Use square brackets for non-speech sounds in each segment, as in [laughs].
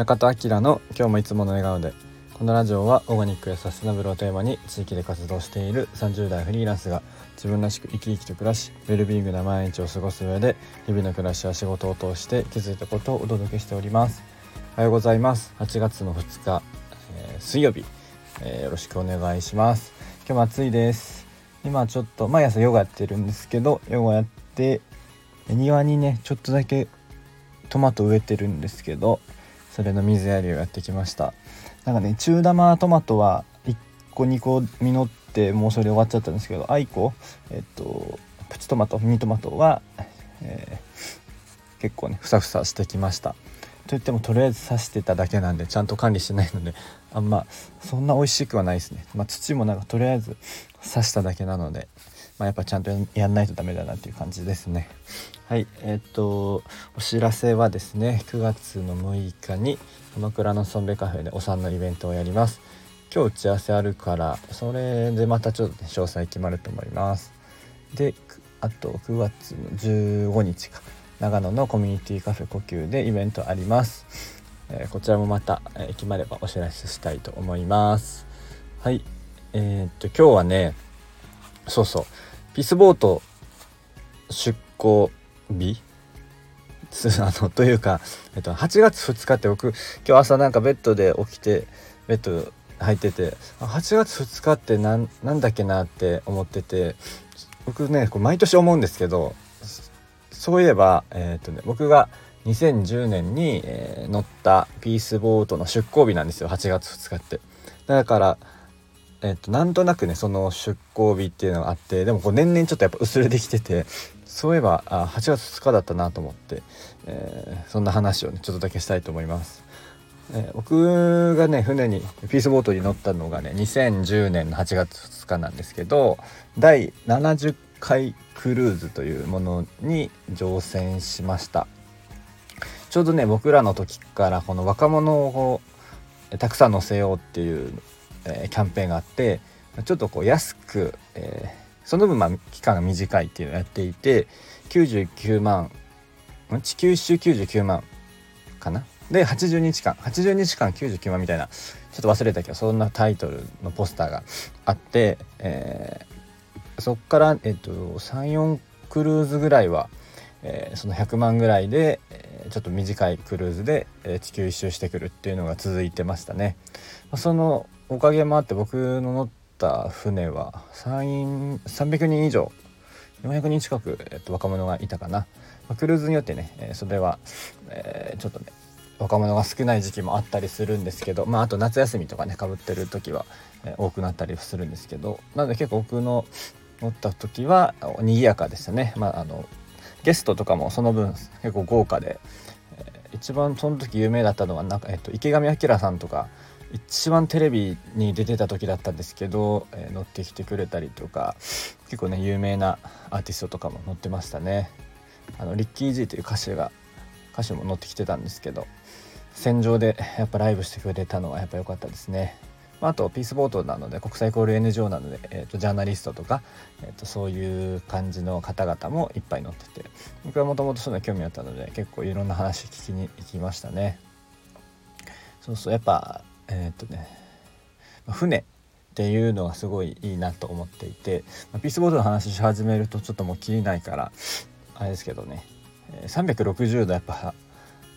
中田明の今日もいつもの笑顔でこのラジオはオーガニックやサステナブルをテーマに地域で活動している30代フリーランスが自分らしく生き生きと暮らしウェルビーイングな毎日を過ごす上で日々の暮らしや仕事を通して気づいたことをお届けしております。おはようございます。8月の2日、えー、水曜日、えー、よろしくお願いします。今日も暑いです。今ちょっと毎朝ヨガやってるんですけどヨガやって庭にねちょっとだけトマト植えてるんですけどそれの水やりをやってきました。なんかね中玉トマトは1個2個実ってもうそれで終わっちゃったんですけどアイコえっとプチトマトミニトマトは、えー、結構ねふさふさしてきました。といってもとりあえず刺してただけなんでちゃんと管理してないのであんまそんな美味しくはないですね、まあ、土もなんかとりあえず刺しただけなので。まあ、やっぱちゃんとやんないとダメだなっていう感じですね。はいえー、っとお知らせはですね9月の6日に鎌倉のソンベカフェでお産のイベントをやります。今日打ち合わせあるからそれでまたちょっと、ね、詳細決まると思います。であと9月の15日か長野のコミュニティカフェ呼吸でイベントあります、えー、こちらもまた、えー、決まればお知らせしたいと思います。はいえー、っと今日はねそうそうピースボート出港日？[laughs] あのというか、えっと、8月2日って僕今日朝なんかベッドで起きてベッド入ってて8月2日って何だっけなって思ってて僕ねこれ毎年思うんですけどそういえば、えー、とね、僕が2010年に、えー、乗ったピースボートの出港日なんですよ8月2日って。だからえっと、なんとなくねその出航日っていうのがあってでもこう年々ちょっとやっぱ薄れてきててそういえばあ8月2日だったなと思って、えー、そんな話をねちょっとだけしたいと思います。えー、僕がね船にピースボートに乗ったのがね2010年の8月2日なんですけど第70回クルーズというものに乗船しましたちょうどね僕らの時からこの若者をたくさん乗せようっていうえー、キャンペーンがあってちょっとこう安く、えー、その分まあ期間が短いっていうのをやっていて99万地球一周99万かな？で80日間80日間99万みたいなちょっと忘れたけどそんなタイトルのポスターがあって、えー、そっから、えっと、34クルーズぐらいは、えー、その100万ぐらいで、えー、ちょっと短いクルーズで、え、地球一周してくるっていうのが続いてましたね。そのおかげもあって僕の乗った船は300人以上400人近く、えっと、若者がいたかな、ま、クルーズによってね、え、それは、え、ちょっとね若者が少ない時期もあったりするんですけど、まあ、あと夏休みとかねかぶってる時は、え、多くなったりするんですけどなので結構僕の乗った時は賑やかでしたね、まあ、あのゲストとかもその分結構豪華で、えー、一番その時有名だったのはなんか、えっと、池上彰さんとか一番テレビに出てた時だったんですけど、えー、乗ってきてくれたりとか結構ね有名なアーティストとかも乗ってましたね。あのリッキー・ジーという歌手が歌手も乗ってきてたんですけど戦場でやっぱライブしてくれたのはやっぱ良かったですね、まあ、あとピースボートなので国際交流 NGO なので、えーと、ジャーナリストとか、えーと、そういう感じの方々もいっぱい乗ってて僕はもともとそういうの興味あったので結構いろんな話聞きに行きましたね。そうそうやっぱえー、っとね船っていうのがすごいいいなと思っていて、まあピースボードの話し始めるとちょっともう切りないからあれですけどね360度やっぱ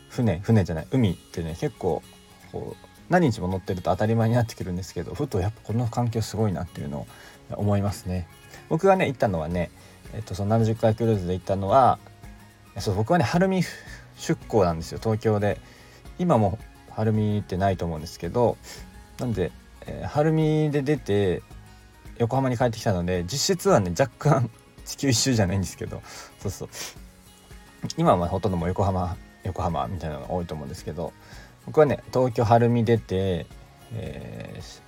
船船じゃない海ってね結構こう何日も乗ってると当たり前になってくるんですけどふとやっぱこの環境すごいなっていうのを思いますね。僕がね行ったのはね、えっと、その70回クルーズで行ったのはそう僕はね晴海出港なんですよ東京で今も晴海ってないと思うんですけどなんで、えー、晴海で出て横浜に帰ってきたので実質はね若干 [laughs] 地球一周じゃないんですけどそうそう今はほとんども横浜横浜みたいなのが多いと思うんですけど僕はね東京晴海出て、えー、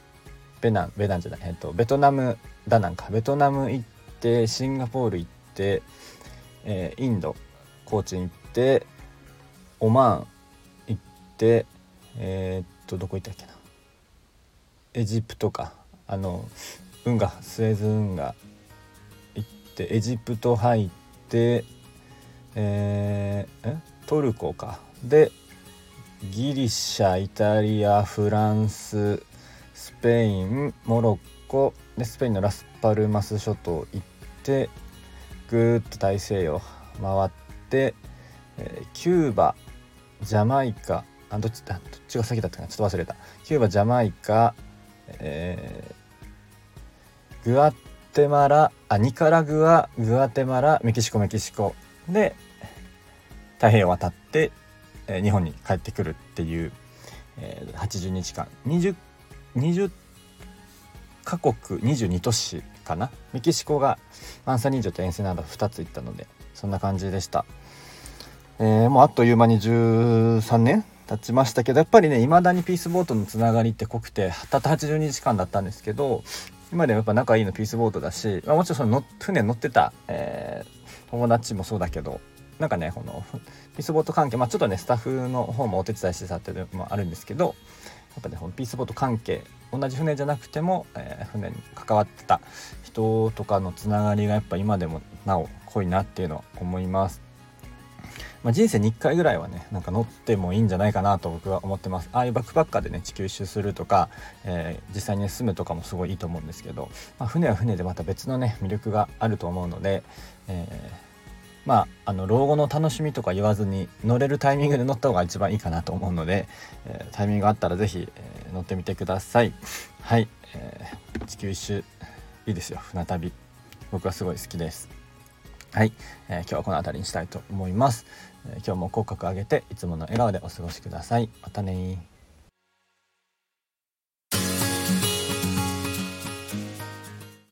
ベナンベナンじゃない、えっと、ベトナムダナンかベトナム行ってシンガポール行って、えー、インドコーチに行ってオマーン行ってえー、っとどこ行ったっけな。エジプトか。あの運河スエズ運河行ってエジプト入ってえー、トルコか。でギリシャイタリアフランススペインモロッコでスペインのラスパルマス諸島行ってぐーっと大西洋回って、えー、キューバジャマイカあどっちだどっちが先だったかなちょっと忘れた。キューバジャマイカ、えー、グアテマラあニカラグアグアテマラメキシコメキシコ。で太平洋渡って、え、日本に帰ってくるっていう、え、80日間。20, 20カ国22都市かな？メキシコがマンサニージョとエンセナーダ2つ行ったのでそんな感じでした、えー、もうあっという間に13年経ちましたけどやっぱりね未だにピースボートのつながりって濃くてたった82時間だったんですけど今でもやっぱ仲いいのピースボートだし、まあ、もちろんその船乗ってた、えー、友達もそうだけどなんかねこのピースボート関係まあちょっとねスタッフの方もお手伝いしてたっていうのもあるんですけどやっぱねこのピースボート関係同じ船じゃなくても、えー、船に関わってた人とかのつながりがやっぱ今でもなお濃いなっていうのは思います。まあ、人生に1回ぐらいはねなんか乗ってもいいんじゃないかなと僕は思ってますああいうバックパッカーでね地球一周するとか、えー、実際に、住むとかもすごいいいと思うんですけど、まあ、船は船でまた別のね魅力があると思うので、えーまあ、あの老後の楽しみとか言わずに乗れるタイミングで乗った方が一番いいかなと思うので、えー、タイミングがあったら是非、えー、乗ってみてください。[laughs] はい、えー、地球一周いいですよ。船旅。僕はすごい好きです。はい、えー、今日はこの辺りにしたいと思います、え今日も口角上げていつもの笑顔でお過ごしください。またね